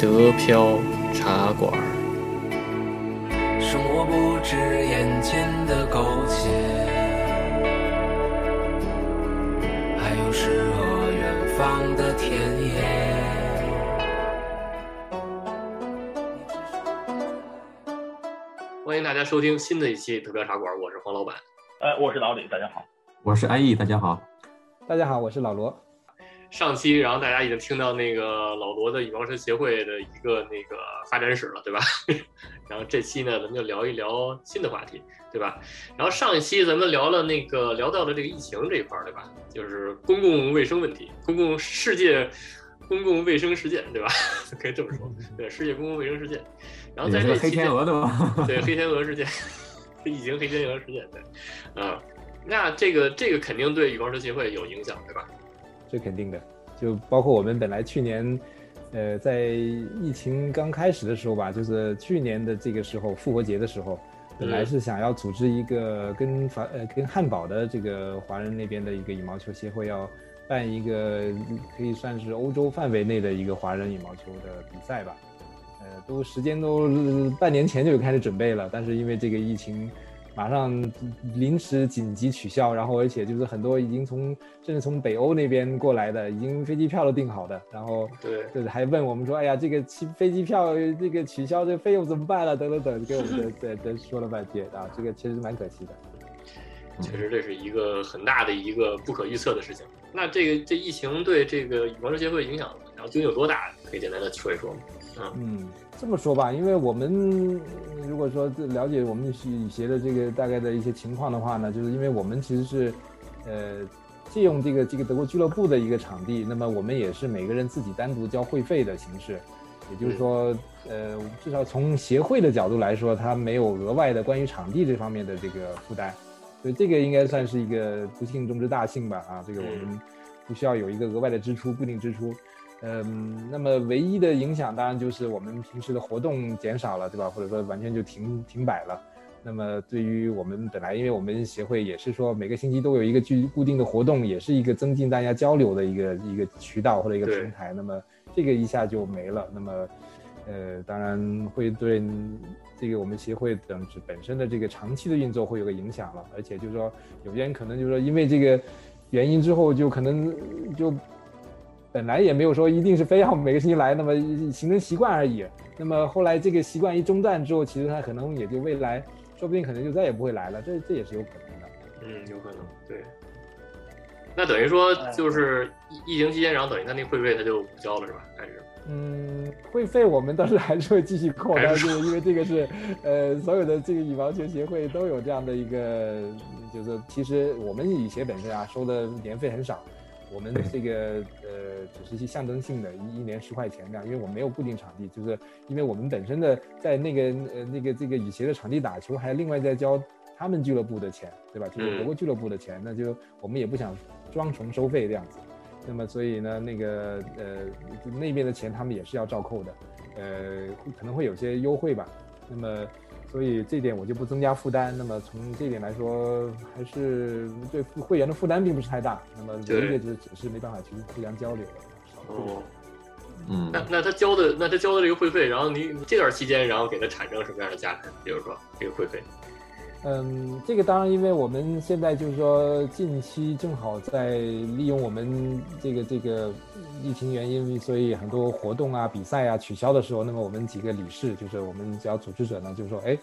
德飘茶馆。生活不止眼前的苟且，还有诗和远方的田野。欢迎大家收听新的一期德飘茶馆，我是黄老板。哎，我是老李，大家好。我是安逸，大家好。大家好，我是老罗。上期，然后大家已经听到那个老罗的羽毛球协会的一个那个发展史了，对吧？然后这期呢，咱们就聊一聊新的话题，对吧？然后上一期咱们聊了那个聊到了这个疫情这一块儿，对吧？就是公共卫生问题，公共世界公共卫生事件，对吧？可以这么说，对，世界公共卫生事件。然后在这黑天鹅的吗？对，黑天鹅事件，疫情黑天鹅事件，对，啊，那这个这个肯定对羽毛球协会有影响，对吧？这肯定的，就包括我们本来去年，呃，在疫情刚开始的时候吧，就是去年的这个时候，复活节的时候，本来是想要组织一个跟法呃跟汉堡的这个华人那边的一个羽毛球协会要办一个可以算是欧洲范围内的一个华人羽毛球的比赛吧，呃，都时间都半年前就开始准备了，但是因为这个疫情。马上临时紧急取消，然后而且就是很多已经从甚至从北欧那边过来的，已经飞机票都订好的，然后对，就是还问我们说，哎呀，这个飞飞机票这个取消这个费用怎么办了？等等等，给我们在在 说了半天啊，这个其实蛮可惜的。确实这是一个很大的一个不可预测的事情。那这个这疫情对这个羽毛球协会影响，然后究竟有多大？可以简单的说一说吗？嗯，这么说吧，因为我们如果说了解我们羽协的这个大概的一些情况的话呢，就是因为我们其实是，呃，借用这个这个德国俱乐部的一个场地，那么我们也是每个人自己单独交会费的形式，也就是说，呃，至少从协会的角度来说，它没有额外的关于场地这方面的这个负担，所以这个应该算是一个不幸中之大幸吧？啊，这个我们不需要有一个额外的支出，固定支出。嗯，那么唯一的影响当然就是我们平时的活动减少了，对吧？或者说完全就停停摆了。那么对于我们本来，因为我们协会也是说每个星期都有一个具固定的活动，也是一个增进大家交流的一个一个渠道或者一个平台。那么这个一下就没了。那么，呃，当然会对这个我们协会等本身的这个长期的运作会有个影响了。而且就是说，有些人可能就是说因为这个原因之后，就可能就。本来也没有说一定是非要每个星期来，那么形成习惯而已。那么后来这个习惯一中断之后，其实他可能也就未来，说不定可能就再也不会来了。这这也是有可能的。嗯，有可能。对。那等于说就是疫疫情期间，然后等于他那会费他就不交了是吧？还是？嗯，会费我们倒是还是会继续扣，但是因为这个是，呃，所有的这个羽毛球协会都有这样的一个，就是其实我们羽协本身啊收的年费很少。我们这个呃，只是一些象征性的，一一年十块钱这样，因为我们没有固定场地，就是因为我们本身的在那个呃那个这个雨鞋的场地打球，还另外再交他们俱乐部的钱，对吧？就是德国俱乐部的钱，那就我们也不想双重收费这样子。那么所以呢，那个呃那边的钱他们也是要照扣的，呃可能会有些优惠吧。那么。所以这点我就不增加负担。那么从这点来说，还是对会员的负担并不是太大。那么唯一的就是只是没办法去互相交流了。哦，嗯，那那他交的那他交的这个会费，然后你这段期间，然后给他产生什么样的价值？比如说这个会费。嗯，这个当然，因为我们现在就是说，近期正好在利用我们这个这个疫情原因，所以很多活动啊、比赛啊取消的时候，那么我们几个理事，就是我们只要组织者呢，就是说，哎，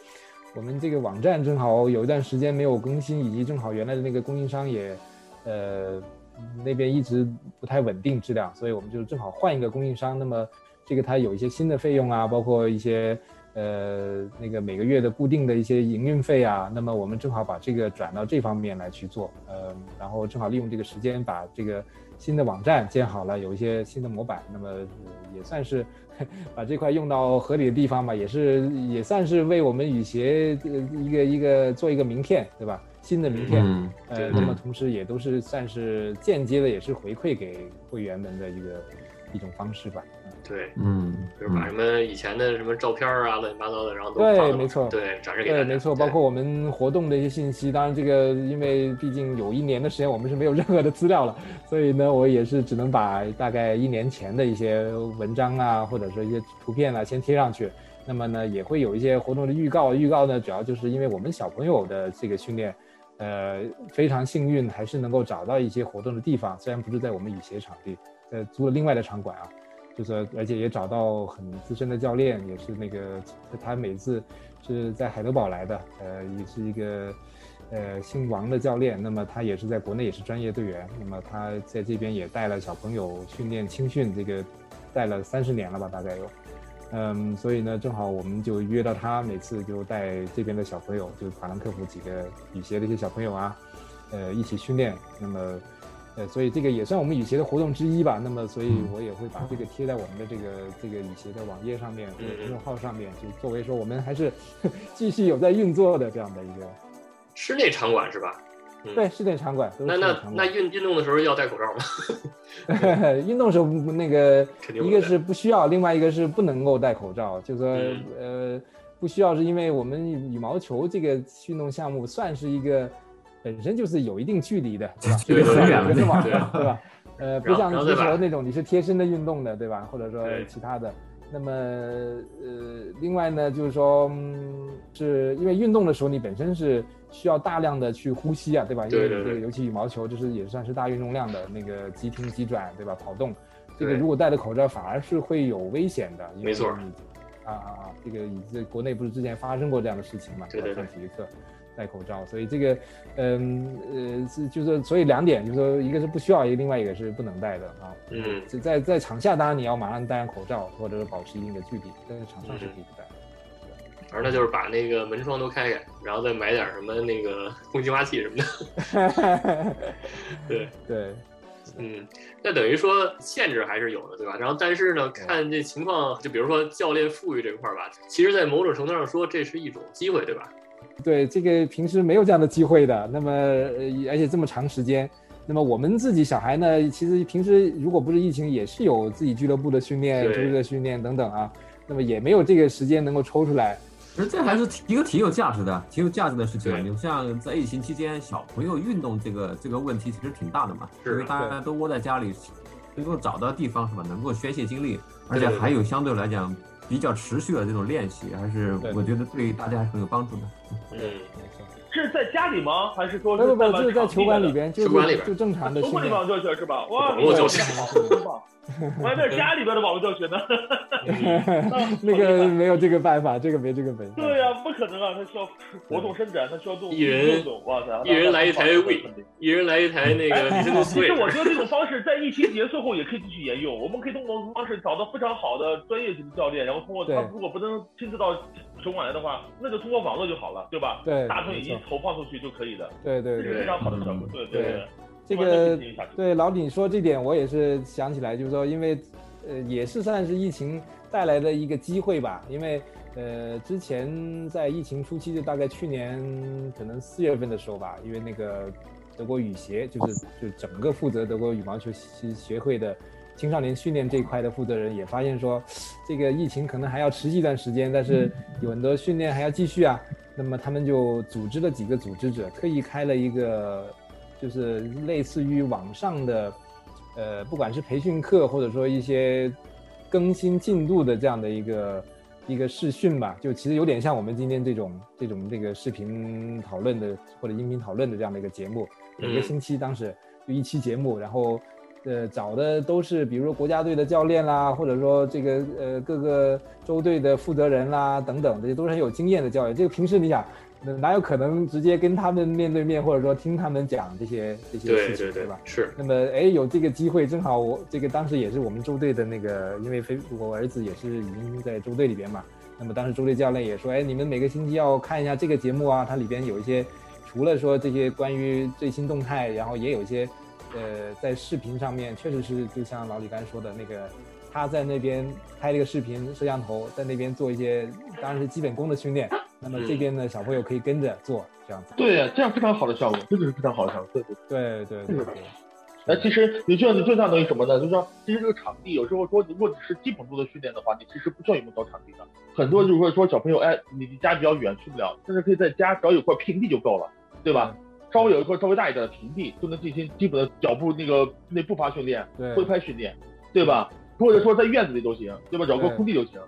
我们这个网站正好有一段时间没有更新，以及正好原来的那个供应商也，呃，那边一直不太稳定质量，所以我们就正好换一个供应商，那么这个它有一些新的费用啊，包括一些。呃，那个每个月的固定的一些营运费啊，那么我们正好把这个转到这方面来去做，呃，然后正好利用这个时间把这个新的网站建好了，有一些新的模板，那么也算是把这块用到合理的地方吧，也是也算是为我们雨鞋一个一个做一个名片，对吧？新的名片，呃，那么同时也都是算是间接的，也是回馈给会员们的一个。一种方式吧。对，嗯，就是把什么以前的什么照片啊，乱七八糟的，然后都对没错对，展示给大家。对，没错，包括我们活动的一些信息。当然，这个因为毕竟有一年的时间，我们是没有任何的资料了，所以呢，我也是只能把大概一年前的一些文章啊，或者说一些图片啊，先贴上去。那么呢，也会有一些活动的预告。预告呢，主要就是因为我们小朋友的这个训练，呃，非常幸运，还是能够找到一些活动的地方，虽然不是在我们雨鞋场地，呃，租了另外的场馆啊。就是而且也找到很资深的教练，也是那个他每次是在海德堡来的，呃，也是一个呃姓王的教练。那么他也是在国内也是专业队员，那么他在这边也带了小朋友训练青训，这个带了三十年了吧，大概有。嗯，所以呢，正好我们就约到他，每次就带这边的小朋友，就法兰克福几个羽协的一些小朋友啊，呃，一起训练。那么。呃，所以这个也算我们雨鞋的活动之一吧。那么，所以我也会把这个贴在我们的这个这个雨鞋的网页上面或者公众号上面，就作为说我们还是 继续有在运作的这样的一个室内场馆是吧？嗯对室内场馆。那那那运运动的时候要戴口罩吗？运动时候不那个 一个是不需要，另外一个是不能够戴口罩。就说、嗯呃不需要，是因为我们羽毛球这个运动项目算是一个本身就是有一定距离的，对吧？对对很对对远的嘛，对对吧？呃，不像足球那种你是贴身的运动的，对吧？或者说其他的。那么呃，另外呢，就是说，嗯，是因为运动的时候你本身是需要大量的去呼吸啊，对吧？因为尤其羽毛球，就是也算是大运动量的那个急停急转，对吧？跑动，这个如果戴着口罩反而是会有危险的，因为没错你啊啊啊！这个以这国内不是之前发生过这样的事情嘛？对对对上体育课戴口罩，所以这个嗯呃是就是所以两点，就是说一个是不需要，一个另外一个是不能戴的啊。嗯，在在在场下当然你要马上戴上口罩，或者是保持一定的距离，但是场上是可以不戴的。反正那就是把那个门窗都开开，然后再买点什么那个空气净化器什么的。对，对，嗯，那等于说限制还是有的，对吧？然后但是呢，看这情况，就比如说教练富裕这块儿吧，其实，在某种程度上说，这是一种机会，对吧？对，这个平时没有这样的机会的。那么，呃，而且这么长时间，那么我们自己小孩呢，其实平时如果不是疫情，也是有自己俱乐部的训练、对周日的训练等等啊。那么也没有这个时间能够抽出来。其实这还是一个挺有价值的、挺有价值的事情你像在疫情期间，小朋友运动这个这个问题其实挺大的嘛，是因为大家都窝在家里，能够找到地方是吧，能够宣泄精力，而且还有相对来讲比较持续的这种练习，还是我觉得对大家还是很有帮助的。嗯，是在家里吗？还是说不不不，是就是在球馆里边，就球馆里边就正常的。球馆里网络教学是吧？哇，网络教学真棒！我还在家里边的网络教学呢。那个没有这个办法，这个没这个本事。对呀、不可能啊！他需要活动伸展，他需要动一人，哇塞！一人来一台那 We，一人来一台那个 Nintendo 其实我觉得这种方式在疫情结束后也可以继续沿用。我们可以通过这种方式找到非常好的专业级的教练，然后通过他如果不能亲自到球过来的话，那就通过网络就好了，对吧？对大腿已经投放出去就可以的，对对对。这是非常好的效果。对对这个对老李说这点，我也是想起来，就是说，因为呃也是算是疫情带来的一个机会吧，因为呃之前在疫情初期，就大概去年可能四月份的时候吧，因为那个德国羽协就是就整个负责德国羽毛球协协会的青少年训练这一块的负责人也发现说，这个疫情可能还要持续一段时间，但是有很多训练还要继续啊。那么他们就组织了几个组织者，特意开了一个，就是类似于网上的，呃，不管是培训课或者说一些更新进度的这样的一个一个视讯吧，就其实有点像我们今天这种这种这个视频讨论的或者音频讨论的这样的一个节目，每个嗯星期当时就一期节目，然后呃找的都是比如说国家队的教练啦，或者说这个呃各个州队的负责人啦等等，这些都是很有经验的教练。这个平时你想，哪有可能直接跟他们面对面，或者说听他们讲这些这些事情，对对吧？，是，那么，哎，有这个机会，正好我这个当时也是我们周队的那个，因为非我儿子也是已经在周队里边嘛。那么当时周队教练也说，哎，你们每个星期要看一下这个节目啊，它里边有一些，除了说这些关于最新动态，然后也有一些，呃，在视频上面确实是就像老李刚才说的那个，他在那边拍了个视频，摄像头在那边做一些，当然是基本功的训练。那么这边的，小朋友可以跟着做这样子。对呀，这样非常好的效果，真的是非常好的效果。对对对对对对，那其实你这样，子就相当于什么呢？就是说，其实这个场地有时候说，如果你是基本功的训练的话，你其实不需要有那么高场地的。很多就是说说小朋友，哎，你离家比较远去不了，甚至可以在家找有块平地就够了，对吧？稍微有一块稍微大一点的平地，就能进行基本的脚步那个那步伐训练、对挥拍训练，对吧？或者说在院子里都行，对吧？找个空地就行，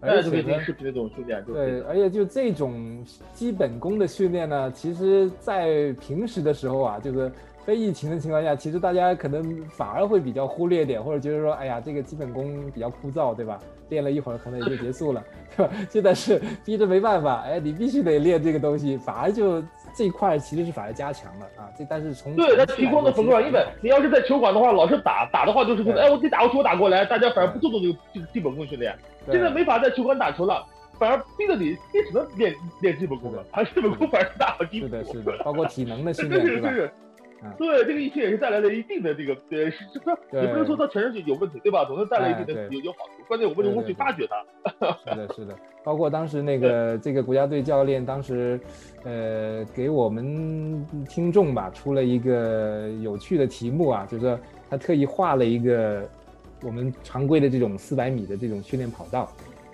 而哎，就可以视频的这种训练，对，而且就这种基本功的训练呢，其实在平时的时候啊，就是非疫情的情况下，其实大家可能反而会比较忽略点，或者觉得说，哎呀，这个基本功比较枯燥，对吧？练了一会儿可能也就结束了，对吧？现在是逼着没办法，哎，你必须得练这个东西，反而就这一块其实是反而加强了啊。这但是从对，他提供的很多，来说其实因为你要是在球馆的话，老是打打的话，就是说，对哎，我给你打过去，我打过来，大家反而不注重这个这个基本功训练。现在没法在球馆打球了，反而逼着你，你只能练练基本功了，还基本功反而是大好基础。是的，是的，包括体能的训练，对吧？对这个疫情也是带来了一定的这个，呃，是是也不能说它全是有问题，对吧？总是带来一定的有有好处，关键我们如何去发掘它。是的，是的，包括当时那个这个国家队教练当时，呃，给我们听众吧出了一个有趣的题目啊，就是说他特意画了一个我们常规的这种四百米的这种训练跑道，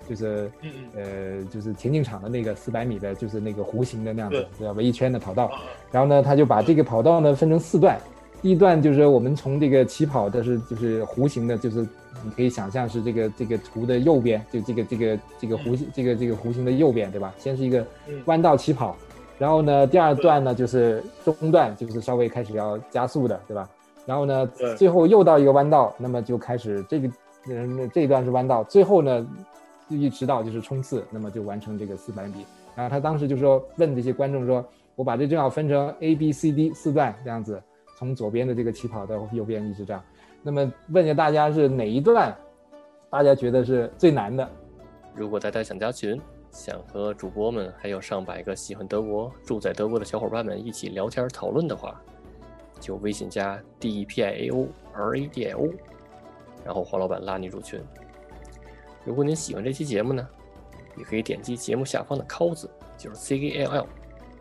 就是呃就是田径场的那个四百米的，就是那个弧形的那样子对，对吧？围一圈的跑道。啊然后呢，他就把这个跑道呢分成四段，第一段就是我们从这个起跑的是就是弧形的，就是你可以想象是这个这个图的右边，就这个这个这个弧形这个这个弧形的右边，对吧？先是一个嗯弯道起跑，然后呢，第二段呢就是中段，就是稍微开始要加速的，对吧？然后呢，最后又到一个弯道，那么就开始这个嗯这一段是弯道，最后呢一直到就是冲刺，那么就完成这个四百米。然后他当时就说问这些观众说，我把这正好分成 A、B、C、D 四段这样子，从左边的这个起跑到右边一直这样。那么问一下大家是哪一段，大家觉得是最难的？如果大家想加群，想和主播们还有上百个喜欢德国、住在德国的小伙伴们一起聊天讨论的话，就微信加 D E P I A O R A D I O，然后黄老板拉你入群。如果您喜欢这期节目呢，也可以点击节目下方的 “call” 字，就是 C A L L，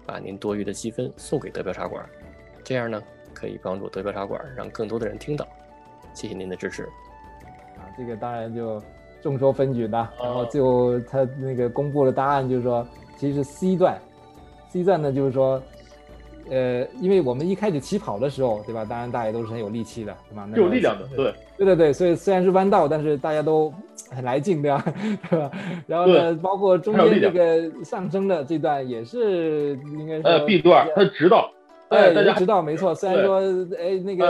把您多余的积分送给德标茶馆，这样呢可以帮助德标茶馆让更多的人听到。谢谢您的支持。啊，这个当然就众说纷纭吧。然后最后他那个公布了答案，就是说其实是 C 段，C 段呢就是说，呃，因为我们一开始起跑的时候，对吧？当然大家都是很有力气的，对吧？那么是有力量的，对。对对对，所以虽然是弯道，但是大家都很来劲，对吧？对吧？然后呢，包括中间这个上升的这段也是应该是呃 B 段它是直道，对，哎，大家直道没错。虽然说，哎，那个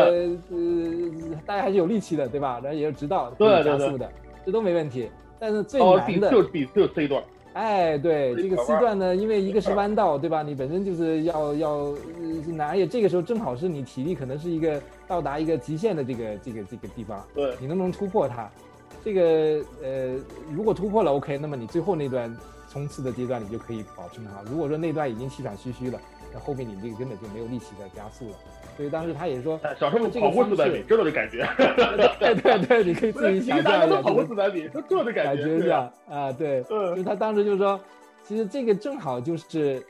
呃，大家还是有力气的，对吧？然后也是直道，可以对加速的，这都没问题。但是最难的，就是 B 就是 C 段，哎，对这个这个 C 段呢，因为一个是弯道，对吧？你本身就是要要而且这个时候正好是你体力可能是一个到达一个极限的这个这个这个地方，对，你能不能突破它？这个呃，如果突破了 OK，那么你最后那段冲刺的阶段你就可以保持很好。如果说那段已经气喘吁吁了，那后面你这个根本就没有力气再加速了。所以当时他也说，哎小时候这个跑过四百米，知道这感觉。对对对，你可以自，己想象 一下，家都跑过就是四百米，都知道这感感觉。觉是对啊吧？啊，对，就他当时就说，其实这个正好就是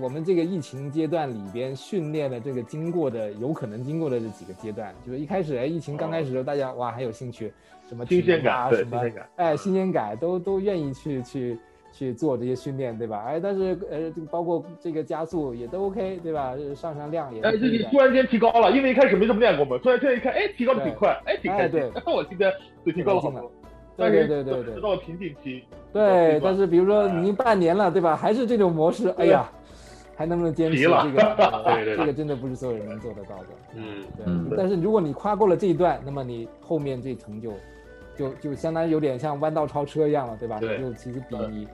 我们这个疫情阶段里边训练的这个经过的有可能经过的这几个阶段，就是一开始哎，疫情刚开始的时候，大家哇很有兴趣，什么新鲜感啊，感，什么新鲜感。哎新鲜感都都愿意去去去做这些训练，对吧？哎，但是呃，这个包括这个加速也都 OK，对吧？上上量也哎，是你突。然间提高了，因为一开始没怎么练过嘛，突然现在一看，哎，提高的挺快，哎，挺开心。哎 我今天就提高了好多。对但是对对对对直到瓶颈期，对，但是比如说哎你已经半年了，对吧？还是这种模式，哎呀，还能不能坚持这个？呃对对对这个真的不是所有人能做得到的。嗯，对，嗯但是如果你跨过了这一段，那么你后面这层就就就相当于有点像弯道超车一样了，对吧？对你就其实比你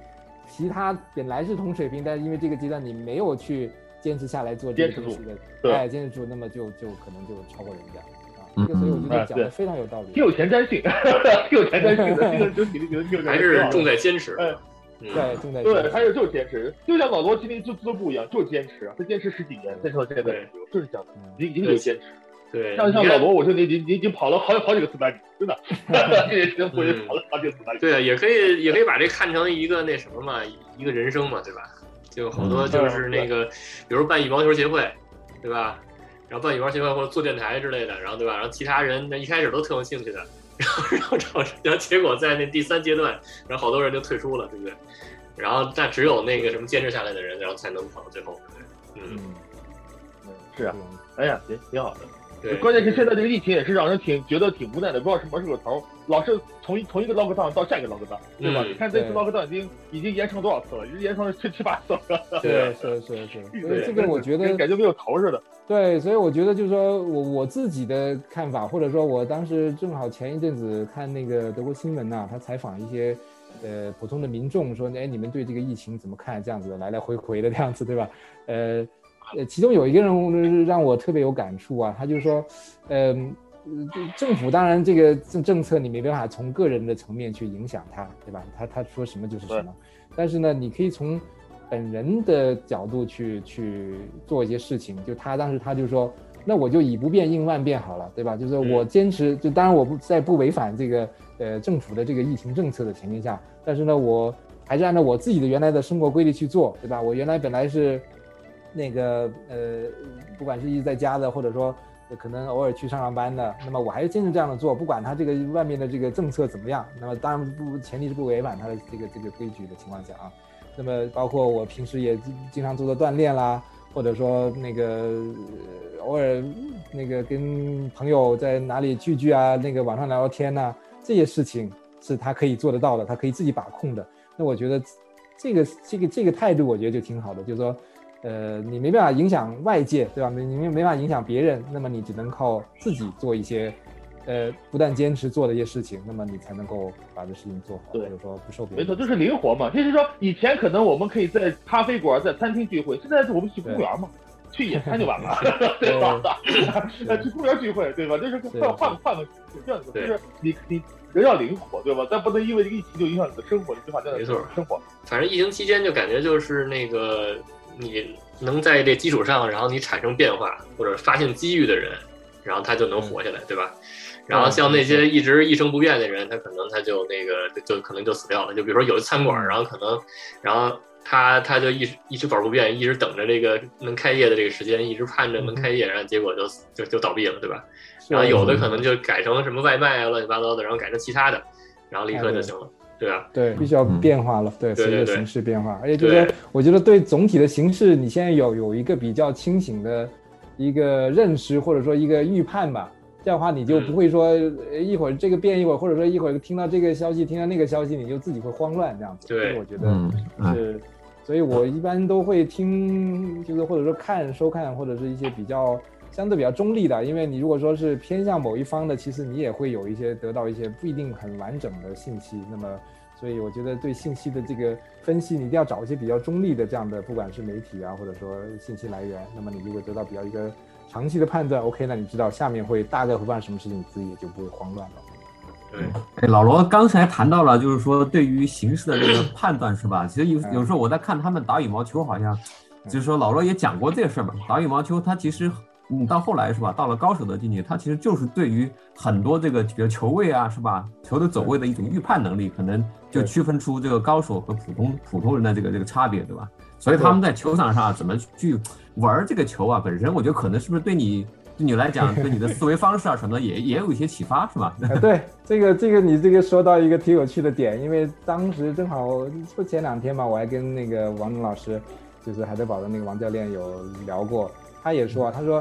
其他本来是同水平，但是因为这个阶段你没有去坚持下来做这个坚持住。东西的，对。哎，坚持住，那么就就可能就超过人家。啊。嗯。这个所以我觉得讲的非常有道理。挺有前瞻性，挺有前瞻性的，这个就体力觉得挺还是重在坚持。哎。嗯，对，重在对，坚持。还有就是坚持，就像老罗今天做俱乐部一样，就是坚持啊，他坚持十几年，坚持到现在，就是这样的，嗯。已经已经有坚持。对，像像老罗，我说你你你已经跑了好好几个四百米，真的，这也是我也跑了好几个四百米。对啊，也可以也可以把这看成一个那什么嘛，一个人生嘛，对吧？就好多就是那个，比如办羽毛球协会，对吧？然后办羽毛球协会或者做电台之类的，然后对吧？然后其他人那一开始都特有兴趣的，然后然后找然后结果在那第三阶段，然后好多人就退出了，对不对？然后但只有那个什么坚持下来的人，然后才能跑到最后，对不对？嗯，嗯，是啊，哎呀，挺挺好的。对，关键是现在这个疫情也是让人挺觉得挺无奈的，不知道什么是个头儿，老是从一从一个 lockdown 到下一个 lockdown，对吧？嗯你看这次对 lockdown 已经已经延长多少次了？已经延长了七七八次了，对是是是，所以这个我觉得感觉没有头似的。对，所以我觉得就是说我我自己的看法，或者说我当时正好前一阵子看那个德国新闻呐、他采访一些呃普通的民众说，哎，你们对这个疫情怎么看？这样子来来回回的这样子，对吧？呃呃，其中有一个人让我特别有感触啊，他就说，嗯、呃，政府当然这个政政策你没办法从个人的层面去影响他，对吧？他他说什么就是什么，但是呢，你可以从本人的角度去去做一些事情。就他当时他就说，那我就以不变应万变好了，对吧？就是说我坚持，就当然我不在不违反这个呃政府的这个疫情政策的前提下，但是呢，我还是按照我自己的原来的生活规律去做，对吧？我原来本来是那个呃，不管是一直在家的，或者说可能偶尔去上上班的，那么我还是坚持这样的做，不管他这个外面的这个政策怎么样。那么当然不前提是不违反他的这个这个规矩的情况下啊。那么包括我平时也经常做做锻炼啦，或者说那个、呃偶尔那个跟朋友在哪里聚聚啊，那个网上聊聊天呐、这些事情是他可以做得到的，他可以自己把控的。那我觉得这个这个这个态度，我觉得就挺好的，就是说，呃，你没办法影响外界，对吧？你你没办法影响别人，那么你只能靠自己做一些，呃，不断坚持做的一些事情，那么你才能够把这事情做好，或对者说不受别人没错。就是灵活嘛。就是说，以前可能我们可以在咖啡馆、在餐厅聚会，现在我们去公园嘛，去野餐就完了，对吧？呃，去公园聚会，对吧？就是是换换换个这样子，就是你你人要灵活，对吧？但不能因为这个疫情就影响你的生活，你没法在没错生活。反正疫情期间就感觉就是那个你能在这基础上，然后你产生变化或者发现机遇的人，然后他就能活下来，对吧？然后像那些一直一成不变的人，他可能他就那个就就可能就死掉了。就比如说有的餐馆，然后可能，然后他他就一直一直保持不变，一直等着这个能开业的这个时间，一直盼着能开业，然后结果就就就倒闭了，对吧？然后有的可能就改成什么外卖啊，乱七八糟的，然后改成其他的，然后立刻就行了，对啊？对，必须要嗯变化了，对，随着形势变化，而且就是说，我觉得对总体的形势，你现在有有一个比较清醒的一个认识，或者说一个预判吧。这样的话，你就嗯不会说呃一会儿这个变，一会儿或者说一会儿听到这个消息，听到那个消息，你就自己会慌乱这样子。对。这个我觉得是，所以我一般都会听，就是或者说看、收看，或者是一些比较相对比较中立的。因为你如果说是偏向某一方的，其实你也会有一些得到一些不一定很完整的信息。那么，所以我觉得对信息的这个分析，你一定要找一些比较中立的这样的，不管是媒体啊，或者说信息来源。那么你如果得到比较一个长期的判断，OK，那你知道下面会大概会发生什么事情，你自己也就不会慌乱了。对，哎，老罗刚才谈到了，就是说对于形势的这个判断是吧？其实有嗯有时候我在看他们打羽毛球，好像就是说老罗也讲过这个事儿嘛。打羽毛球，它其实嗯到后来是吧，到了高手的境界，他其实就是对于很多这个比如球位啊是吧，球的走位的一种预判能力，可能就区分出这个高手和普通普通人的这个这个差别，对吧？所以他们在球场上怎么去玩这个球啊，本身我觉得可能是不是对你对你来讲，对你的思维方式啊什么的也也有一些启发，是吧？啊，对，这个这个你这个说到一个挺有趣的点，因为当时正好就前两天嘛，我还跟那个王能老师，就是海德堡的那个王教练有聊过，他也说啊，他说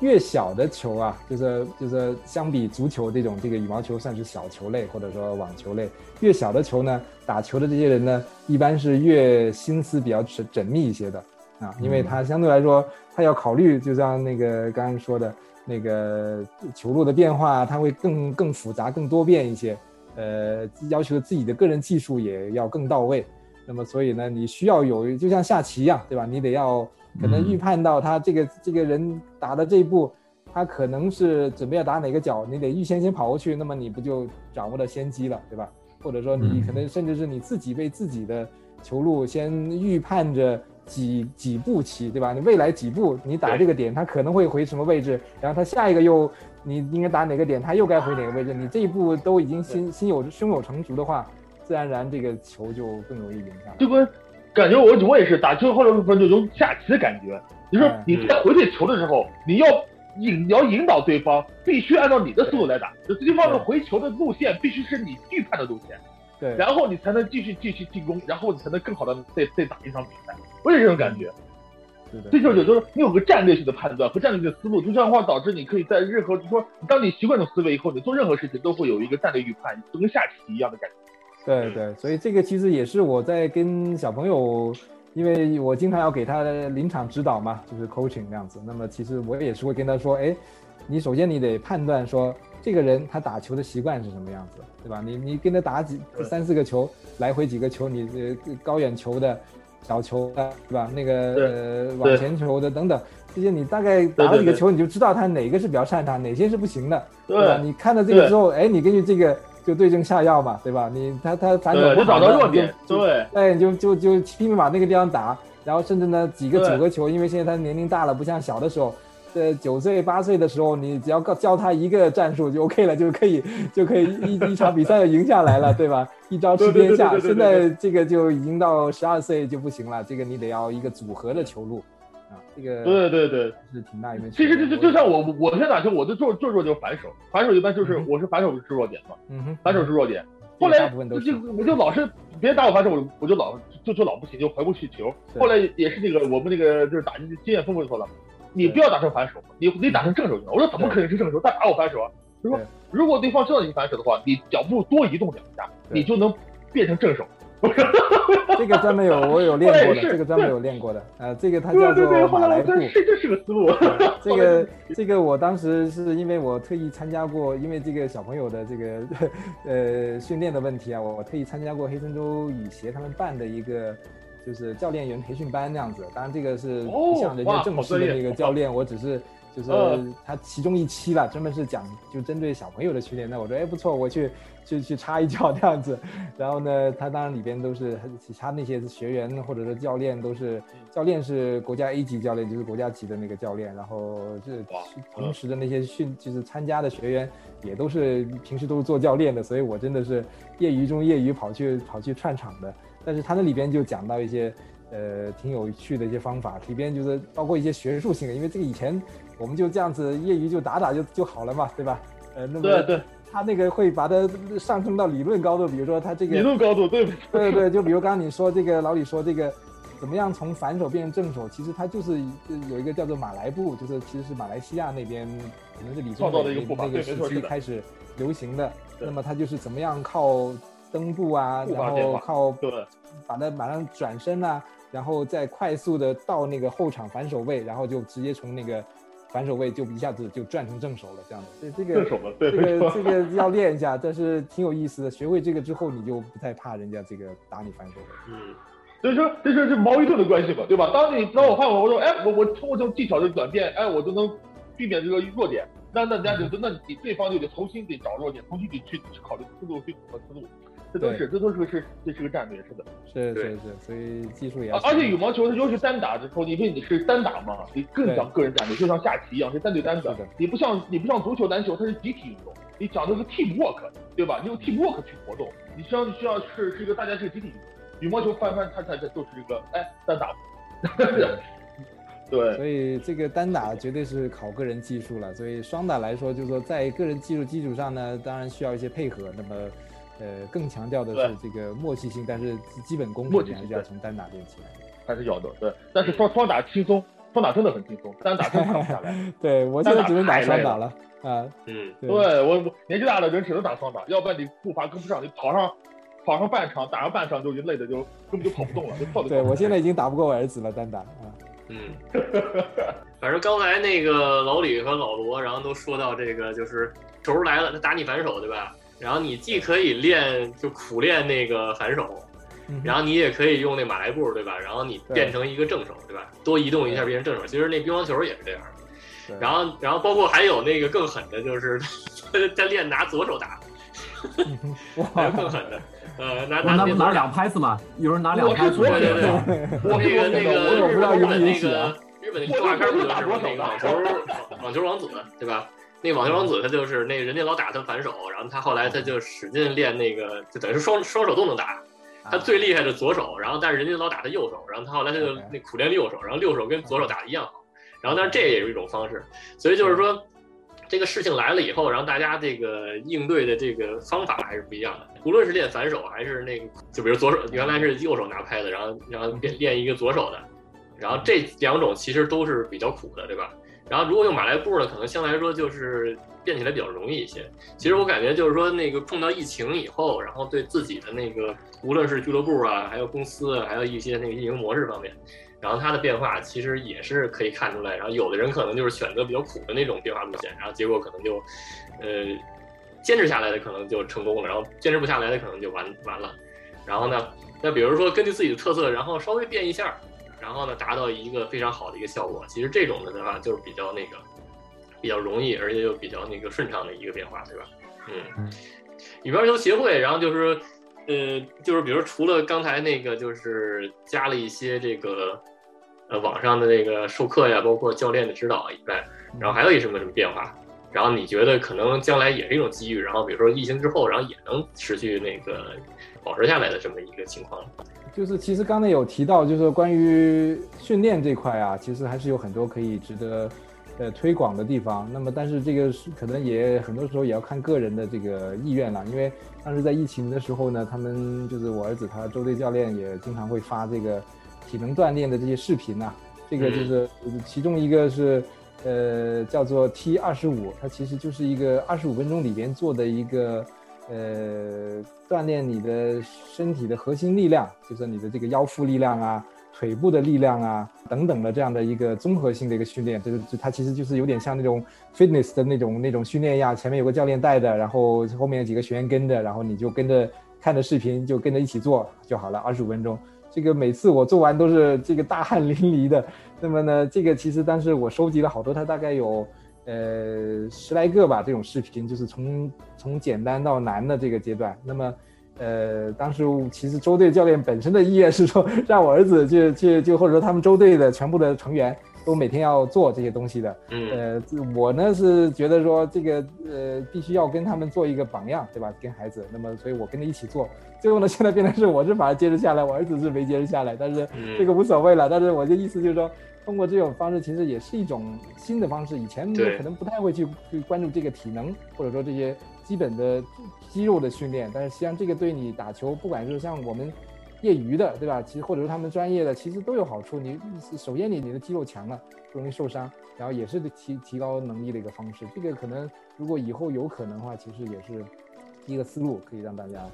越小的球啊，就是就是相比足球这种这个羽毛球算是小球类或者说网球类，越小的球呢，打球的这些人呢，一般是越心思比较缜缜密一些的啊，因为他相对来说他要考虑，就像那个刚刚说的。那个球路的变化，它会更更复杂、更多变一些，呃，要求自己的个人技术也要更到位。那么，所以呢，你需要有，就像下棋一样，对吧？你得要可能预判到他这个、这个人打的这一步，他可能是准备要打哪个角，你得预先先跑过去，那么你不就掌握了先机了，对吧？或者说你可能甚至是你自己为自己的球路先预判着。几几步棋，对吧？你未来几步你打这个点，他可能会回什么位置，然后他下一个又你应该打哪个点，他又该回哪个位置。你这一步都已经心心有胸有成竹的话，自然而然这个球就更容易赢下来。就跟感觉我我也是打球或者说就有下棋的感觉。你说嗯你在回对球的时候，你要引你要引导对方，必须按照你的思路来打，就对方的回球的路线必须是你预判的路线，对，然后你才能继续继续进攻，然后你才能更好的再再打一场比赛。我也是这种感觉。是的这就是有时候你有个战略性的判断和战略性的思路，就这样的话导致你可以在任何就说，当你习惯这种思维以后，你做任何事情都会有一个战略预判，就跟下棋一样的感觉。对对，所以这个其实也是我在跟小朋友，因为我经常要给他临场指导嘛，就是 coaching 这样子。那么其实我也是会跟他说，哎，你首先你得判断说这个人他打球的习惯是什么样子，对吧？你你跟他打几三四个球，来回几个球，你呃高远球的、小球的，对吧？那个呃往前球的等等，这些你大概打了几个球，你就知道他哪个是比较擅长，哪些是不行的。对吧？你看到这个之后，哎，你根据这个就对症下药嘛，对吧？你他他反手，不我找到弱点，对哎，你就就就拼命往那个地方打，然后甚至呢几个对九个球，因为现在他年龄大了，不像小的时候。呃，九岁八岁的时候，你只要告教他一个战术就 OK 了，就可以就可以一一场比赛就赢下来了，对吧？一招吃天下。现在这个就已经到十二岁就不行了，这个你得要一个组合的球路啊，这个对对对。是挺大一面。其实就就就像我我现在打球，我就做做弱就是反手，反手一般就是嗯我是反手是弱点嘛，嗯哼，反手是弱点。后来就就我就老是别人打我反手，我我就老就就老不行，就回不去球。后来也是那个我们那个就是打经验丰富就说了，你不要打成反手，你你打成正手就行。我说怎么可能是正手？他打我反手啊？他说如果对方知道你反手的话，你脚步多移动两下，你就能变成正手。这个专门有我有练过的，这个专门有练过的，呃，这个它叫做马来步。我这是个思路。这个 这个我当时是因为我特意参加过，因为这个小朋友的这个呃训练的问题啊，我我特意参加过黑森州羽协他们办的一个就是教练员培训班那样子。当然这个是不像人家正式的那个教练，我只是就是嗯他其中一期吧，专门是讲就针对小朋友的训练。那我说哎不错，我去去去插一脚这样子。然后呢，他当然里边都是其他那些学员或者是教练都是教练是国家 A 级教练，就是国家级的那个教练。然后这哇平时的那些训就是参加的学员也都是平时都是做教练的，所以我真的是业余中业余跑去跑去串场的。但是他那里边就讲到一些呃挺有趣的一些方法，里边就是包括一些学术性的，因为这个以前我们就这样子业余就打打就就好了嘛，对吧？呃，那么对对，他那个会把它上升到理论高度，比如说他这个理论高度对。对对，就比如刚刚你说这个老李说这个怎么样从反手变成正手，其实他就是有一个叫做马来步，就是其实是马来西亚那边可能是李宗伟那个时期开始流行的。那么他就是怎么样靠蹬步啊，然后靠把它马上转身啊，然后再快速的到那个后场反手位，然后就直接从那个反手位就一下子就转成正手了，这样子。这这个正手了，对这个。这个要练一下，但是挺有意思的。学会这个之后，你就不太怕人家这个打你反手了。嗯，所以说这是这矛与盾的关系嘛，对吧？当你当我看我我说，哎，我我通过这种技巧的转变，哎，我就能避免这个弱点。那那人家就那你对方就得重新得找弱点，重新得去去考虑思路，去组合思路。这都是这都是个是这是个战略，是的。是对是是，所以技术也要而。且羽毛球它尤其单打的时候，因为你是单打嘛，你更讲个人战略，就像下棋一样，是单对单的的。你不像你不像足球、篮球，它是集体运动，你讲的是 team work，对吧？你用 team work 去活动，你需要需要是是一个大家是个集体运动。羽毛球翻翻它它它就是一个哎单打，对所以这个单打绝对是考个人技术了。所以双打来说，就是说在个人技术基础上呢，当然需要一些配合。那么，呃，更强调的是这个默契性，但是基本功还是要从单打练起来。还是有的，对。但是双双打轻松，双打真的很轻松，单打真打不下来。对我现在只能打双打了啊。嗯，对对我我年纪大的人只能打双打，要不然你步伐跟不上，你跑上跑上半场，打上半场就已经累的就根本就跑不动了，就跳都跳不动对我现在已经打不过我儿子了，单打啊。嗯，反正刚才那个老李和老罗，然后都说到这个，就是球来了，他打你反手，对吧？然后你既可以练，就苦练那个反手，嗯然后你也可以用那马来步，对吧？然后你变成一个正手，对吧？多移动一下变成正手。其实那乒乓球也是这样的。然后，然后包括还有那个更狠的，就是 他他练拿左手打，还有更，狠的，呃，拿拿拿两拍子嘛，有人拿两拍子嘛是左手对对对我是那个那个我不知道有没有日本那个日本那个动画片不就是吗那个网球网球王子对吧？那网球王子他就是那个人家老打他反手，然后他后来他就使劲练那个，就等于是双双手都能打。他最厉害的左手，然后但是人家老打他右手，然后他后来他就那苦练右手，然后右手跟左手打的一样好。然后但是这也是一种方式，所以就是说。这个事情来了以后，然后大家这个应对的这个方法还是不一样的。无论是练反手，还是那个，就比如左手原来是右手拿拍子，然后然后练练一个左手的，然后这两种其实都是比较苦的，对吧？然后如果用马来步呢，可能相对来说就是变起来比较容易一些。其实我感觉就是说，那个碰到疫情以后，然后对自己的那个，无论是俱乐部啊，还有公司啊，还有一些那个运营模式方面。然后它的变化其实也是可以看出来，然后有的人可能就是选择比较苦的那种变化路线，然后结果可能就，呃，坚持下来的可能就成功了，然后坚持不下来的可能就完完了。然后呢，那比如说根据自己的特色，然后稍微变一下，然后呢达到一个非常好的一个效果。其实这种的的话就是比较那个，比较容易，而且又比较那个顺畅的一个变化，对吧？嗯，羽毛球协会，然后就是，呃，就是比如除了刚才那个，就是加了一些这个。呃，网上的那个授课呀，包括教练的指导以外，然后还有一什么什么变化？然后你觉得可能将来也是一种机遇？然后比如说疫情之后，然后也能持续那个保持下来的这么一个情况？就是其实刚才有提到，就是关于训练这块啊，其实还是有很多可以值得呃推广的地方。那么，但是这个是可能也很多时候也要看个人的这个意愿了。因为当时在疫情的时候呢，他们就是我儿子他周队教练也经常会发这个。体能锻炼的这些视频呐，这个就是其中一个是，呃，叫做 T 二十五，它其实就是一个二十五分钟里边做的一个，呃，锻炼你的身体的核心力量，就是你的这个腰腹力量啊、腿部的力量啊等等的这样的一个综合性的一个训练，就是它其实就是有点像那种 fitness 的那种那种训练一样，前面有个教练带的，然后后面有几个学员跟着，然后你就跟着看着视频就跟着一起做就好了，二十五分钟。这个每次我做完都是这个大汗淋漓的，那么呢，这个其实当时我收集了好多，它大概有呃十来个吧，这种视频就是从从简单到难的这个阶段。那么，呃，当时其实周队教练本身的意愿是说，让我儿子去去就或者说他们周队的全部的成员都每天要做这些东西的。嗯，呃，我呢是觉得说这个呃必须要跟他们做一个榜样，对吧？跟孩子，那么所以我跟着一起做。最后呢，现在变成是我是反而坚持下来，我儿子是没坚持下来，但是这个无所谓了。但是我的意思就是说，通过这种方式，其实也是一种新的方式。以前可能不太会去去关注这个体能，或者说这些基本的肌肉的训练。但是实际上这个对你打球，不管是像我们业余的，对吧？其实或者说他们专业的，其实都有好处。你首先你你的肌肉强了，不容易受伤，然后也是提提高能力的一个方式。这个可能如果以后有可能的话，其实也是一个思路，可以让大家。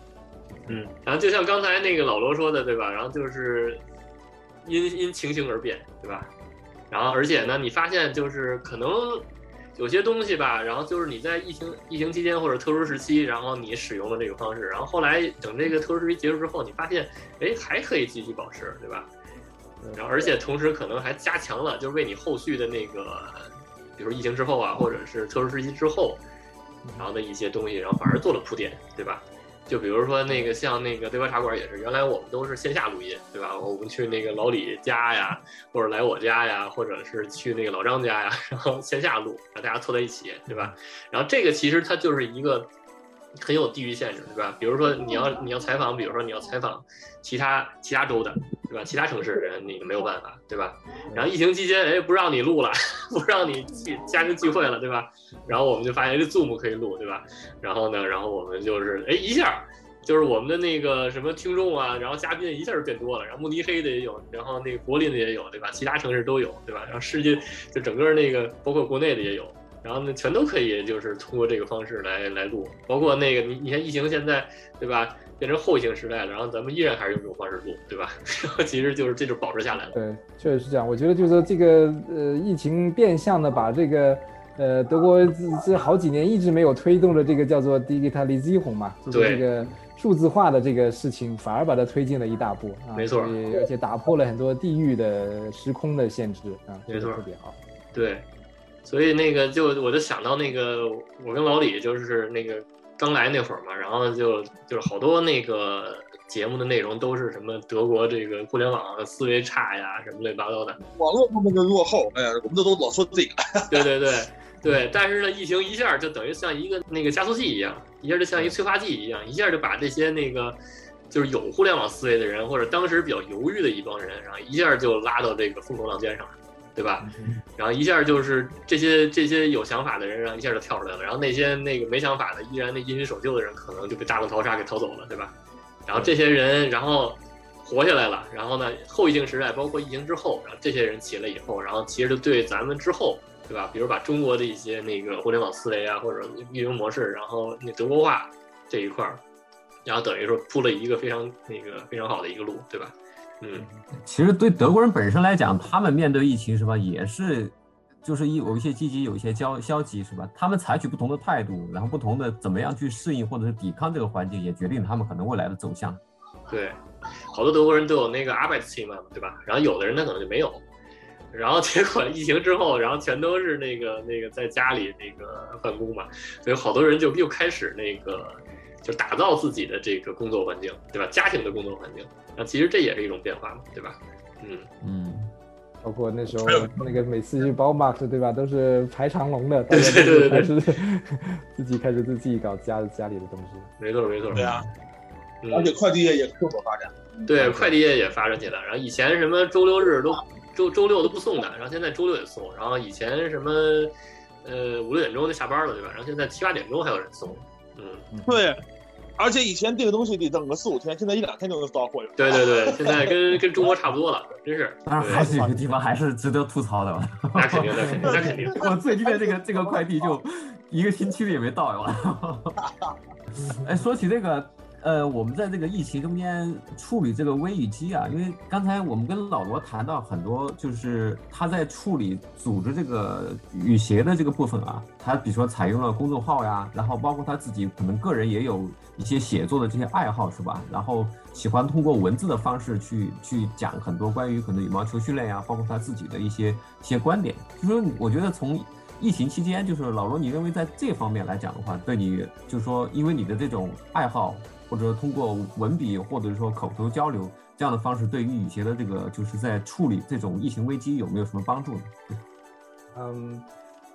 嗯，然后就像刚才那个老罗说的，对吧？然后就是因因情形而变，对吧？然后而且呢，你发现就是可能有些东西吧，然后就是你在疫情疫情期间或者特殊时期，然后你使用的这个方式，然后后来等这个特殊时期结束之后，你发现哎还可以继续保持，对吧？然后而且同时可能还加强了，就是为你后续的那个，比如疫情之后啊，或者是特殊时期之后，然后的一些东西，然后反而做了铺垫，对吧？就比如说那个像那个对吧茶馆也是，原来我们都是线下录音，对吧？我们去那个老李家呀，或者来我家呀，或者是去那个老张家呀，然后线下录，让大家凑在一起，对吧？然后这个其实它就是一个很有地域限制，对吧？比如说你要你要采访，比如说你要采访其他其他州的，对吧？其他城市的人你没有办法，对吧？然后疫情期间，哎，不让你录了，不让你聚家庭聚会了，对吧？然后我们就发现这 Zoom 可以录，对吧？然后呢，然后我们就是哎一下。就是我们的那个什么听众啊，然后嘉宾一下就变多了，然后慕尼黑的也有，然后那个柏林的也有，对吧？其他城市都有，对吧？然后世界就整个那个包括国内的也有，然后呢全都可以就是通过这个方式来来录，包括那个你你看疫情现在对吧变成后疫情时代了，然后咱们依然还是用这种方式录，对吧？然后其实就是这就保持下来了。对，确实是这样。我觉得就是说这个呃疫情变相的把这个呃德国这这好几年一直没有推动的这个叫做 digitalization 嘛，就是这个。数字化的这个事情反而把它推进了一大步啊，没错，而且打破了很多地域的时空的限制啊，没错，特别好。对，所以那个就我就想到那个我跟老李就是那个刚来那会儿嘛，然后就就是好多那个节目的内容都是什么德国这个互联网思维差呀，什么乱七八糟的，网络方面的落后，哎呀，我们这都老说这个。对对对。对，但是呢，疫情一下就等于像一个那个加速器一样，一下就像一催化剂一样，一下就把这些那个就是有互联网思维的人，或者当时比较犹豫的一帮人，然后一下就拉到这个风口浪尖上对吧？然后一下就是这些这些有想法的人，然后一下就跳出来了，然后那些那个没想法的，依然那因循守旧的人，可能就被大浪淘沙给淘走了，对吧？然后这些人，然后活下来了，然后呢，后疫情时代，包括疫情之后，然后这些人起来以后，然后其实就对咱们之后，对吧？比如把中国的一些那个互联网思维啊，或者运营模式，然后那德国化这一块儿，然后等于说铺了一个非常那个非常好的一个路，对吧？嗯，其实对德国人本身来讲，他们面对疫情是吧，也是就是一有一些积极，有一些消消极是吧？他们采取不同的态度，然后不同的怎么样去适应或者是抵抗这个环境，也决定他们可能未来的走向。对，好多德国人都有那个 Arbeitszimmer 嘛，对吧？然后有的人他可能就没有，然后结果疫情之后，然后全都是那个那个在家里那个办公嘛，所以好多人就又开始那个就打造自己的这个工作环境，对吧？家庭的工作环境，那其实这也是一种变化嘛，对吧？嗯嗯，包括那时候那个每次去包 Max 对吧，都是排长龙的，大对家对对对都开始自己开始自己搞家家里的东西。没错没错，对啊，嗯而且快递业也蓬勃发展。对，快递业也发展起来。然后以前什么周六日都周周六都不送的，然后现在周六也送。然后以前什么呃五六点钟就下班了，对吧？然后现在七八点钟还有人送。嗯，对，而且以前这个东西得等个四五天，现在一两天就能到货了。对对对，现在跟跟中国差不多了，真是。当然还是有些地方还是值得吐槽的吧。那肯定，那肯定，那肯定。我最近的这个这个快递就一个星期的也没到呀。哎，说起这个，呃，我们在这个疫情中间处理这个危与机啊，因为刚才我们跟老罗谈到很多，就是他在处理组织这个雨协的这个部分啊，他比如说采用了公众号呀，然后包括他自己可能个人也有一些写作的这些爱好是吧？然后喜欢通过文字的方式去去讲很多关于可能羽毛球训练呀，包括他自己的一些一些观点。就说我觉得从疫情期间，就是老罗，你认为在这方面来讲的话，对你就是说，因为你的这种爱好，或者说通过文笔或者说口头交流这样的方式，对于雨协的这个就是在处理这种疫情危机有没有什么帮助呢？嗯，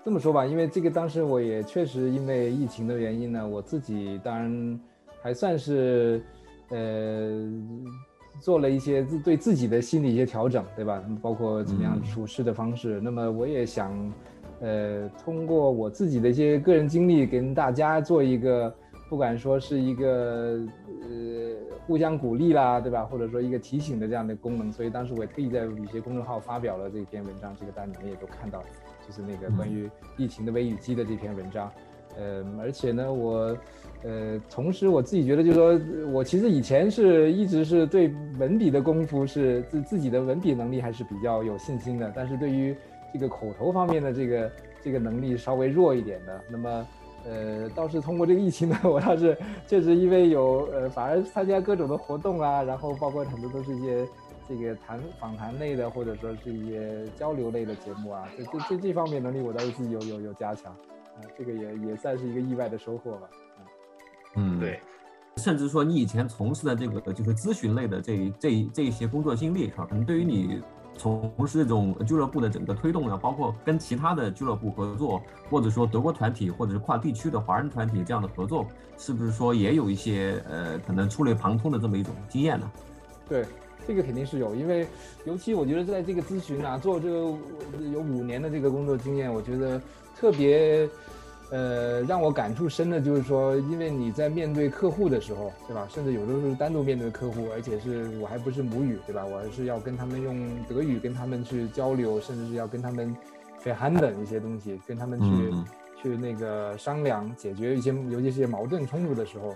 这么说吧，因为这个当时我也确实因为疫情的原因呢，我自己当然还算是呃做了一些自对自己的心理一些调整，对吧？包括怎么样嗯处事的方式。那么我也想呃通过我自己的一些个人经历，跟大家做一个，不管说是一个呃互相鼓励啦，对吧？或者说一个提醒的这样的功能。所以当时我也特意在有些公众号发表了这篇文章，这个大家你们也都看到。就是那个关于疫情的微雨机的这篇文章，呃，而且呢，我，呃，同时我自己觉得，就是说我其实以前是一直是对文笔的功夫是自自己的文笔能力还是比较有信心的，但是对于这个口头方面的这个这个能力稍微弱一点的，那么。呃，倒是通过这个疫情呢，我倒是确实因为有呃，反而参加各种的活动啊，然后包括很多都是一些这个谈访谈类的，或者说是一些交流类的节目啊，这这这这方面能力我倒是自己有有有加强，啊、这个也也算是一个意外的收获吧。嗯，对，甚至说你以前从事的这个就是咨询类的这这这一些工作经历是吧？可能对于你从事这种俱乐部的整个推动呢，包括跟其他的俱乐部合作，或者说德国团体或者是跨地区的华人团体这样的合作，是不是说也有一些呃可能触类旁通的这么一种经验呢？对，这个肯定是有，因为尤其我觉得在这个咨询啊，做这个有五年的这个工作经验，我觉得特别。呃，让我感触深的就是说，因为你在面对客户的时候，对吧？甚至有的时候是单独面对客户，而且是我还不是母语，对吧？我还是要跟他们用德语跟他们去交流，甚至是要跟他们 verhandeln 一些东西，跟他们去、嗯去那个商量解决一些，尤其是些矛盾冲突的时候，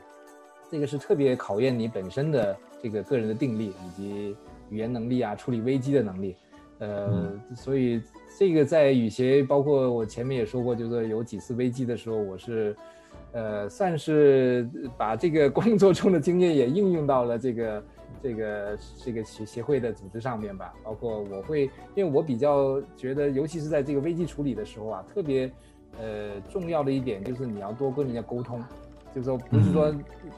这个是特别考验你本身的这个个人的定力以及语言能力啊，处理危机的能力。呃，所以这个在雨协，包括我前面也说过，就是有几次危机的时候，我是，呃，算是把这个工作中的经验也应用到了这个这个这个协协会的组织上面吧。包括我会，因为我比较觉得，尤其是在这个危机处理的时候啊，特别呃重要的一点就是你要多跟人家沟通。就是说，不是说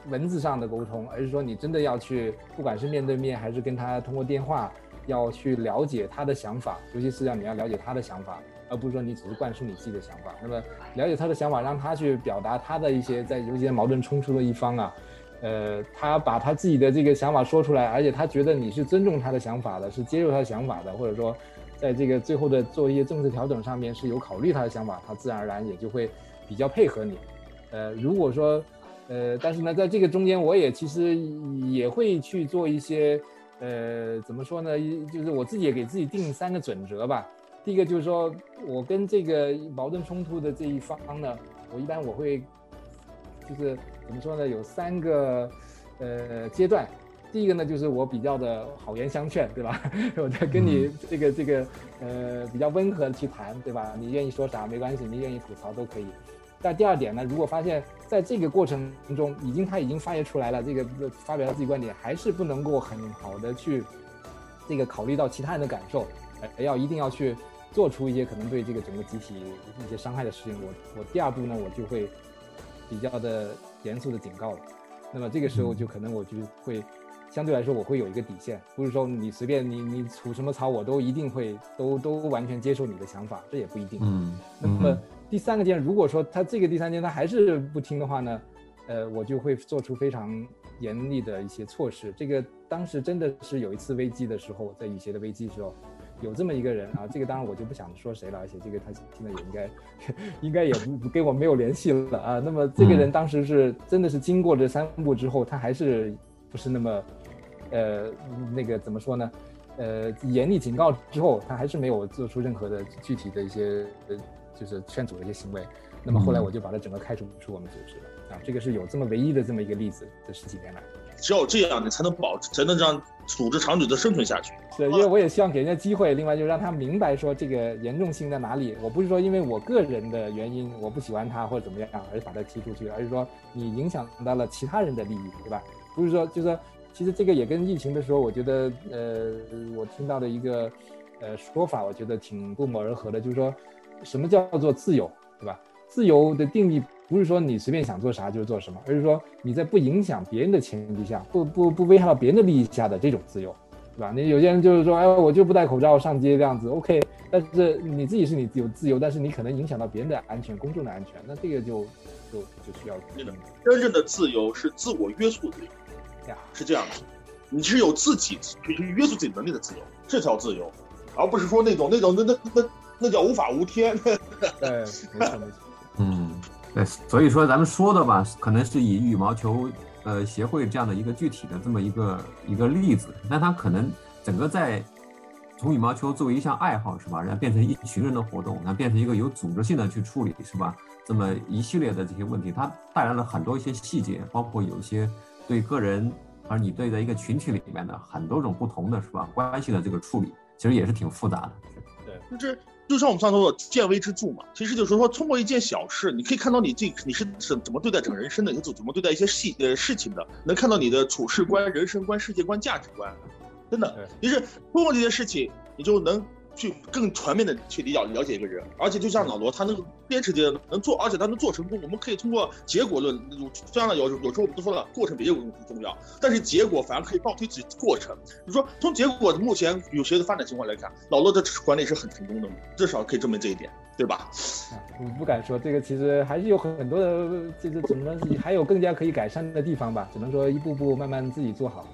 文字上的沟通，而是说你真的要去，不管是面对面还是跟他通过电话，要去了解他的想法，尤其是要你要了解他的想法，而不是说你只是灌输你自己的想法。那么了解他的想法，让他去表达他的一些在有些矛盾冲突的一方啊，呃，他把他自己的这个想法说出来，而且他觉得你是尊重他的想法的，是接受他的想法的，或者说在这个最后的做一些政策调整上面是有考虑他的想法，他自然而然也就会比较配合你。呃，如果说呃，但是呢，在这个中间，我也其实也会去做一些呃，怎么说呢？一就是我自己也给自己定三个准则吧。第一个就是说我跟这个矛盾冲突的这一方呢，我一般我会就是怎么说呢？有三个呃阶段。第一个呢，就是我比较的好言相劝，对吧？我在跟你这个这个呃比较温和的去谈，对吧？你愿意说啥没关系，你愿意吐槽都可以。但第二点呢，如果发现在这个过程中已经他已经发言出来了，这个发表了自己观点，还是不能够很好的去这个考虑到其他人的感受，呃，要一定要去做出一些可能对这个整个集体一些伤害的事情。我我第二步呢，我就会比较的严肃的警告了。那么这个时候就可能我就会。相对来说，我会有一个底线，不是说你随便你你吐什么槽，我都一定会都都完全接受你的想法，这也不一定。嗯，那么第三个键，如果说他这个第三件他还是不听的话呢，呃，我就会做出非常严厉的一些措施。这个当时真的是有一次危机的时候，在雨鞋的危机时候，有这么一个人啊，这个当然我就不想说谁了，而且这个他现在也应该应该也不跟我没有联系了啊。那么这个人当时是真的是经过这三步之后，他还是不是那么。呃，那个怎么说呢？呃，严厉警告之后，他还是没有做出任何的具体的一些，就是劝阻的一些行为。那么后来我就把他整个开除出我们组织了。啊，这个是有这么唯一的这么一个例子，这十几年来，只有这样，你才能保，才能让组织长久的生存下去。对，因为我也希望给人家机会，另外就让他明白说这个严重性在哪里。我不是说因为我个人的原因我不喜欢他或者怎么样而把他踢出去，而是说你影响到了其他人的利益，对吧？不是说就是说。其实这个也跟疫情的时候，我觉得，呃，我听到的一个，呃，说法，我觉得挺不谋而合的，就是说，什么叫做自由，对吧？自由的定义不是说你随便想做啥就做什么，而是说你在不影响别人的前提下，不不不危害到别人的利益下的这种自由，对吧？你有些人就是说，哎，我就不戴口罩上街这样子，OK，但是你自己是你有自由，但是你可能影响到别人的安全、公众的安全，那这个就就就需要真的，真正的自由是自我约束的。是这样的，你是有自己去约束自己能力的自由，这叫自由，而不是说那种那种那那那那叫无法无天。对，没错没错。嗯，对，所以说咱们说的吧，可能是以羽毛球呃协会这样的一个具体的这么一个一个例子，那它可能整个在从羽毛球作为一项爱好是吧，然后变成一群人的活动，然后变成一个有组织性的去处理是吧？这么一系列的这些问题，它带来了很多一些细节，包括有一些。对个人，而你对在一个群体里面的很多种不同的是吧关系的这个处理，其实也是挺复杂的。对，就是就像我们上次说的见微知著嘛，其实就是说通过一件小事，你可以看到你这你是怎怎么对待整个人生的，你怎怎么对待一些细呃事情的，能看到你的处事观、人生观、世界观、价值观，真的，就是通过这些事情，你就能。去更全面的去理解了解一个人，而且就像老罗他那个坚持的能做，而且他能做成功。我们可以通过结果论，虽然有有时候我们都说了过程比结果更重要，但是结果反而可以倒推自己过程。你说从结果目前有些的发展情况来看，老罗的管理是很成功的，至少可以证明这一点，对吧？我不敢说这个，其实还是有很多的，这个怎么说还有更加可以改善的地方吧？只能说一步步慢慢自己做好，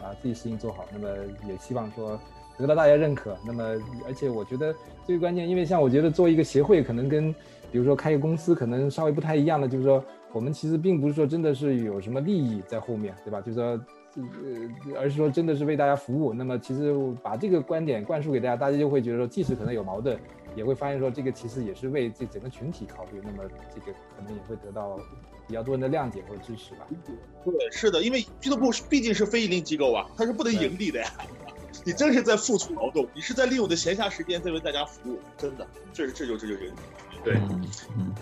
把自己事情做好。那么也希望说。得到大家认可，那么而且我觉得最关键，因为像我觉得做一个协会，可能跟比如说开一个公司可能稍微不太一样的，就是说我们其实并不是说真的是有什么利益在后面，对吧？就是说，呃，而是说真的是为大家服务。那么其实把这个观点灌输给大家，大家就会觉得说，即使可能有矛盾，也会发现说这个其实也是为这整个群体考虑。那么这个可能也会得到比较多人的谅解或者支持吧。对，是的，因为俱乐部毕竟是非盈利机构啊，它是不能盈利的呀。你真是在付出劳动，你是在利用的闲暇时间在为大家服务，真的，这是这就这就这对，嗯，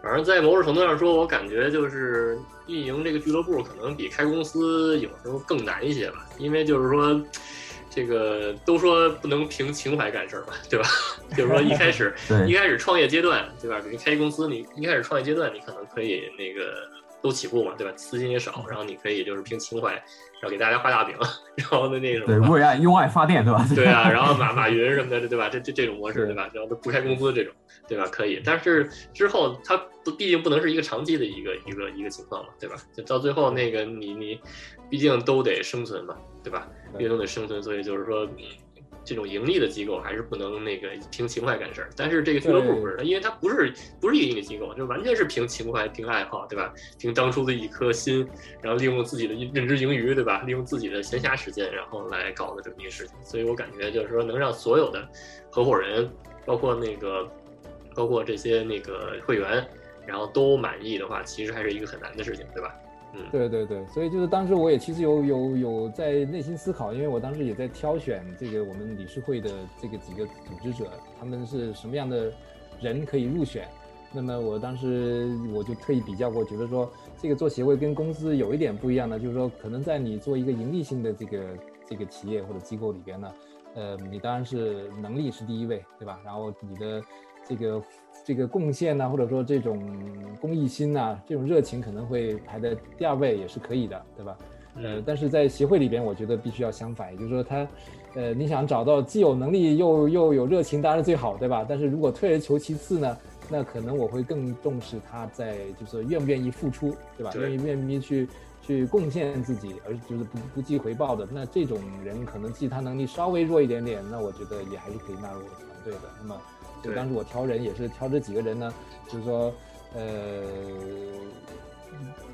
反正，在某种程度上说，我感觉就是运营这个俱乐部可能比开公司有时候更难一些吧，因为就是说，这个都说不能凭情怀干事儿吧，对吧？就是说一开始 一开始创业阶段，对吧？比如开公司，你一开始创业阶段，你可能可以那个都起步嘛，对吧？资金也少，然后你可以就是凭情怀。然后给大家画大饼，然后的那种对为爱用爱发电，对吧？对啊，然后马马云什么的，对吧？这这这种模式，对吧？然后都不开工资这种，对吧？可以，但是之后它毕竟不能是一个长期的一个一个一个情况嘛，对吧？就到最后那个你你，毕竟都得生存嘛，对吧？毕竟都得生存，所以就是说，这种盈利的机构还是不能那个凭情怀干事儿。但是这个俱乐部不是，因为它不是不是一个盈利机构，就完全是凭情怀、凭爱好，对吧？凭当初的一颗心，然后利用自己的认知盈余，对吧？利用自己的闲暇时间，然后来搞的这么一个事情。所以我感觉就是说，能让所有的合伙人，包括那个，包括这些那个会员，然后都满意的话，其实还是一个很难的事情，对吧？对对对，所以就是当时我也其实有有有在内心思考，因为我当时也在挑选这个我们理事会的这个几个组织者，他们是什么样的人可以入选。那么我当时我就特意比较过，觉得说这个做协会跟公司有一点不一样的，就是说可能在你做一个盈利性的这个这个企业或者机构里边呢，呃，你当然是能力是第一位，对吧？然后你的这个。这个贡献呢，或者说这种公益心呐，这种热情可能会排在第二位，也是可以的，对吧？呃，但是在协会里边，我觉得必须要相反，也就是说他，呃，你想找到既有能力又又有热情，当然最好，对吧？但是如果退而求其次呢，那可能我会更重视他在就是愿不愿意付出，对吧？愿意愿意去去贡献自己，而就是不不计回报的，那这种人可能其他能力稍微弱一点点，那我觉得也还是可以纳入团队的。那么。就当时我挑人也是挑这几个人呢，就是说，呃，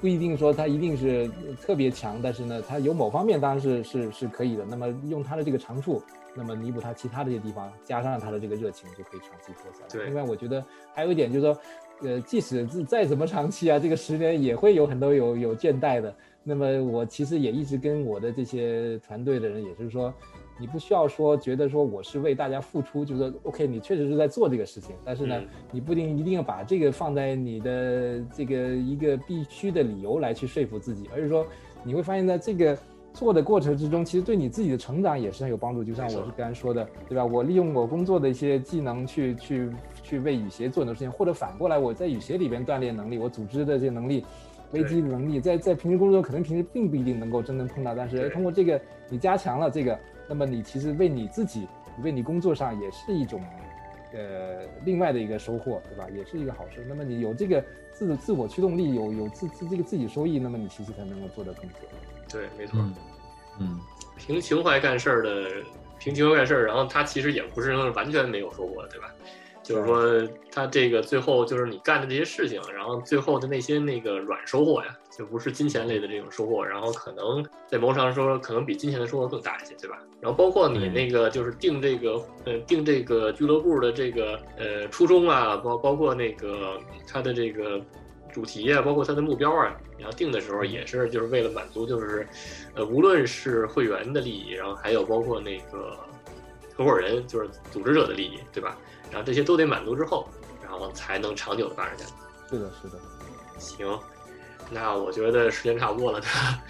不一定说他一定是特别强，但是呢，他有某方面当然是是是可以的。那么用他的这个长处，那么弥补他其他的这些地方，加上他的这个热情，就可以长期做下来。对。另外，我觉得还有一点就是说，呃，即使是再怎么长期啊，这个十年也会有很多有有倦怠的。那么我其实也一直跟我的这些团队的人，也就是说。你不需要说觉得说我是为大家付出，就是 OK，你确实是在做这个事情，但是呢，你不一定一定要把这个放在你的这个一个必须的理由来去说服自己，而是说你会发现在这个做的过程之中，其实对你自己的成长也是很有帮助。就像我是刚才说的，对吧？我利用我工作的一些技能去去去为雨鞋做很多事情，或者反过来我在雨鞋里边锻炼能力，我组织的这些能力。危机能力，在在平时工作中可能平时并不一定能够真正碰到，但是通过这个你加强了这个，那么你其实为你自己，为你工作上也是一种，呃，另外的一个收获，对吧？也是一个好事。那么你有这个自自我驱动力，有有自自这个自己收益，那么你其实才能够做得更久。对，没错。嗯，凭情怀干事儿的，凭情怀干事儿，然后他其实也不是完全没有收获，对吧？就是说，他这个最后就是你干的这些事情，然后最后的那些那个软收获呀，就不是金钱类的这种收获，然后可能在某种上说，可能比金钱的收获更大一些，对吧？然后包括你那个就是定这个呃定这个俱乐部的这个呃初衷啊，包包括那个它的这个主题啊，包括它的目标啊，你要定的时候也是就是为了满足就是呃无论是会员的利益，然后还有包括那个合伙人就是组织者的利益，对吧？然后这些都得满足之后，然后才能长久的发展下去。是的，是的。行，那我觉得时间差不多了，对吧？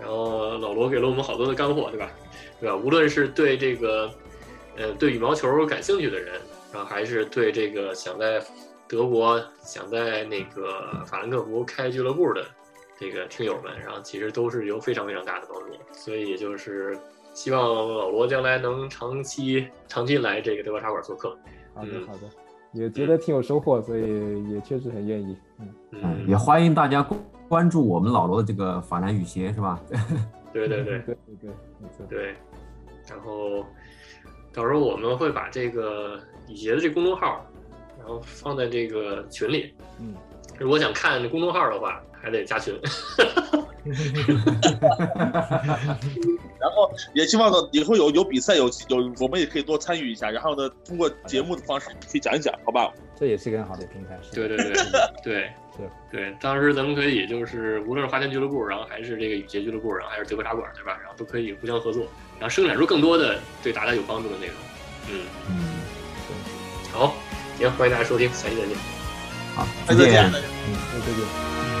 然后老罗给了我们好多的干货，对吧？对吧？无论是对这个，呃，对羽毛球感兴趣的人，然后还是对这个想在德国、想在那个法兰克福开俱乐部的这个听友们，然后其实都是有非常非常大的帮助。所以也就是希望老罗将来能长期、长期来这个德国茶馆做客。好的，好的，也觉得挺有收获，所以也确实很愿意。嗯嗯，也欢迎大家关注我们老罗的这个法兰雨鞋，是吧？对对对对对对对。然后到时候我们会把这个雨鞋的这公众号，然后放在这个群里。嗯，如果想看公众号的话，还得加群。然后也希望呢，以后有有比赛有有，我们也可以多参与一下。然后呢，通过节目的方式去讲一讲，好吧？这也是一个很好的平台。对对对对对，对。当时咱们可以就是无论是花钱俱乐部，然后还是这个雨洁俱乐部，然后还是德国茶馆，对吧？然后都可以互相合作，然后生产出更多的对大家有帮助的内容。嗯嗯，好，行，欢迎大家收听，下期再见。好，再见。嗯，再见。